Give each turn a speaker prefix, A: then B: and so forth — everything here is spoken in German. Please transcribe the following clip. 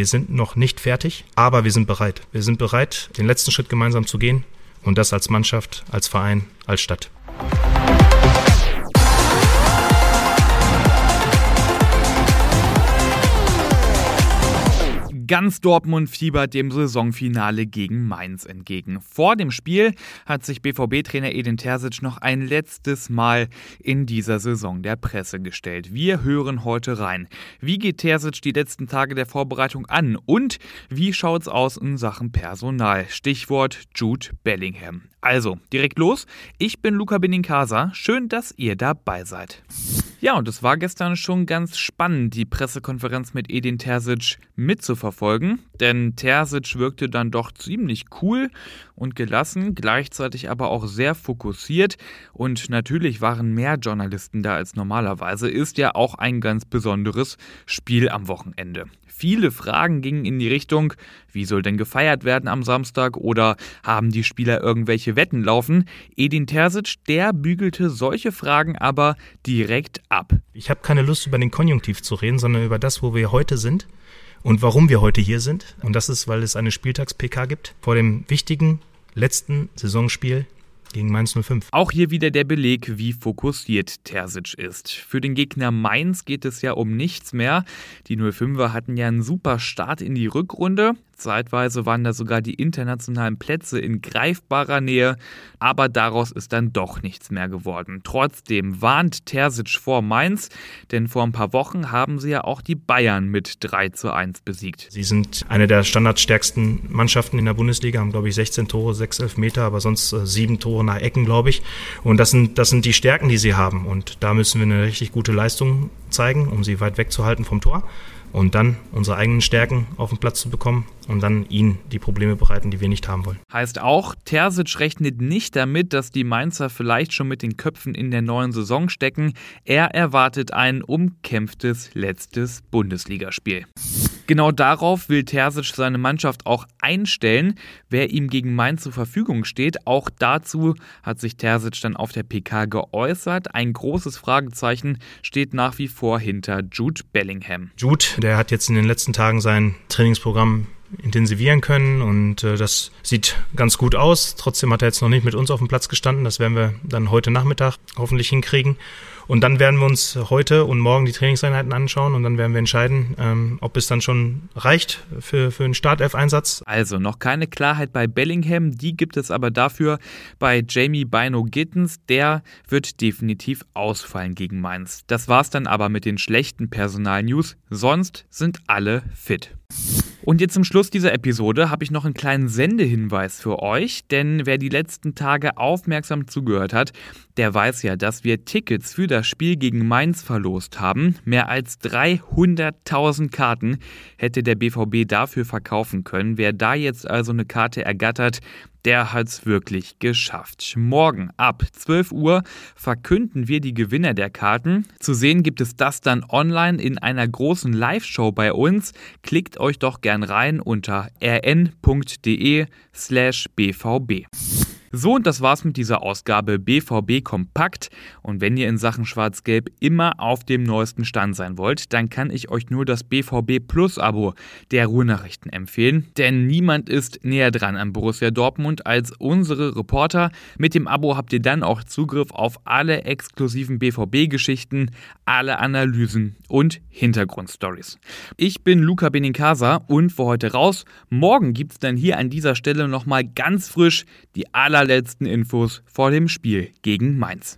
A: wir sind noch nicht fertig, aber wir sind bereit. Wir sind bereit, den letzten Schritt gemeinsam zu gehen und das als Mannschaft, als Verein, als Stadt.
B: Ganz Dortmund fiebert dem Saisonfinale gegen Mainz entgegen. Vor dem Spiel hat sich BVB-Trainer Edin Terzic noch ein letztes Mal in dieser Saison der Presse gestellt. Wir hören heute rein. Wie geht Terzic die letzten Tage der Vorbereitung an und wie schaut's aus in Sachen Personal? Stichwort Jude Bellingham. Also, direkt los. Ich bin Luca Benincasa. Schön, dass ihr dabei seid. Ja, und es war gestern schon ganz spannend, die Pressekonferenz mit Edin Terzic mitzuverfolgen, denn Terzic wirkte dann doch ziemlich cool und gelassen, gleichzeitig aber auch sehr fokussiert und natürlich waren mehr Journalisten da als normalerweise, ist ja auch ein ganz besonderes Spiel am Wochenende. Viele Fragen gingen in die Richtung, wie soll denn gefeiert werden am Samstag oder haben die Spieler irgendwelche Wetten laufen? Edin Terzic, der bügelte solche Fragen aber direkt.
A: Ich habe keine Lust über den Konjunktiv zu reden, sondern über das, wo wir heute sind und warum wir heute hier sind. Und das ist, weil es eine Spieltags-PK gibt vor dem wichtigen letzten Saisonspiel gegen Mainz 05.
B: Auch hier wieder der Beleg, wie fokussiert Terzic ist. Für den Gegner Mainz geht es ja um nichts mehr. Die 05er hatten ja einen super Start in die Rückrunde. Zeitweise waren da sogar die internationalen Plätze in greifbarer Nähe, aber daraus ist dann doch nichts mehr geworden. Trotzdem warnt Terzic vor Mainz, denn vor ein paar Wochen haben sie ja auch die Bayern mit 3 zu 1 besiegt.
A: Sie sind eine der standardstärksten Mannschaften in der Bundesliga, haben glaube ich 16 Tore, 6 Elfmeter, aber sonst äh, 7 Tore nach Ecken, glaube ich. Und das sind, das sind die Stärken, die sie haben. Und da müssen wir eine richtig gute Leistung zeigen, um sie weit wegzuhalten vom Tor und dann unsere eigenen Stärken auf den Platz zu bekommen und dann ihnen die Probleme bereiten, die wir nicht haben wollen.
B: Heißt auch, Terzic rechnet nicht damit, dass die Mainzer vielleicht schon mit den Köpfen in der neuen Saison stecken. Er erwartet ein umkämpftes letztes Bundesligaspiel. Genau darauf will Terzic seine Mannschaft auch einstellen, wer ihm gegen Mainz zur Verfügung steht. Auch dazu hat sich Terzic dann auf der PK geäußert. Ein großes Fragezeichen steht nach wie vor hinter Jude Bellingham.
A: Jude, der hat jetzt in den letzten Tagen sein Trainingsprogramm intensivieren können und äh, das sieht ganz gut aus. Trotzdem hat er jetzt noch nicht mit uns auf dem Platz gestanden. Das werden wir dann heute Nachmittag hoffentlich hinkriegen. Und dann werden wir uns heute und morgen die Trainingseinheiten anschauen und dann werden wir entscheiden, ähm, ob es dann schon reicht für, für einen Startelf-Einsatz.
B: Also noch keine Klarheit bei Bellingham, die gibt es aber dafür bei Jamie Bino Gittens. Der wird definitiv ausfallen gegen Mainz. Das war's dann aber mit den schlechten Personal-News. Sonst sind alle fit. Und jetzt zum Schluss dieser Episode habe ich noch einen kleinen Sendehinweis für euch, denn wer die letzten Tage aufmerksam zugehört hat, der weiß ja, dass wir Tickets für das Spiel gegen Mainz verlost haben. Mehr als 300.000 Karten hätte der BVB dafür verkaufen können. Wer da jetzt also eine Karte ergattert, der hat's wirklich geschafft. Morgen ab 12 Uhr verkünden wir die Gewinner der Karten. Zu sehen gibt es das dann online in einer großen Live-Show bei uns. Klickt euch doch gern rein unter rn.de slash bvb. So, und das war's mit dieser Ausgabe BVB Kompakt. Und wenn ihr in Sachen Schwarz-Gelb immer auf dem neuesten Stand sein wollt, dann kann ich euch nur das BVB Plus Abo der Ruhrnachrichten empfehlen. Denn niemand ist näher dran an Borussia Dortmund als unsere Reporter. Mit dem Abo habt ihr dann auch Zugriff auf alle exklusiven BVB-Geschichten, alle Analysen und Hintergrundstories. Ich bin Luca Benincasa und für heute raus. Morgen gibt's dann hier an dieser Stelle nochmal ganz frisch die aller allerletzten Infos vor dem Spiel gegen Mainz.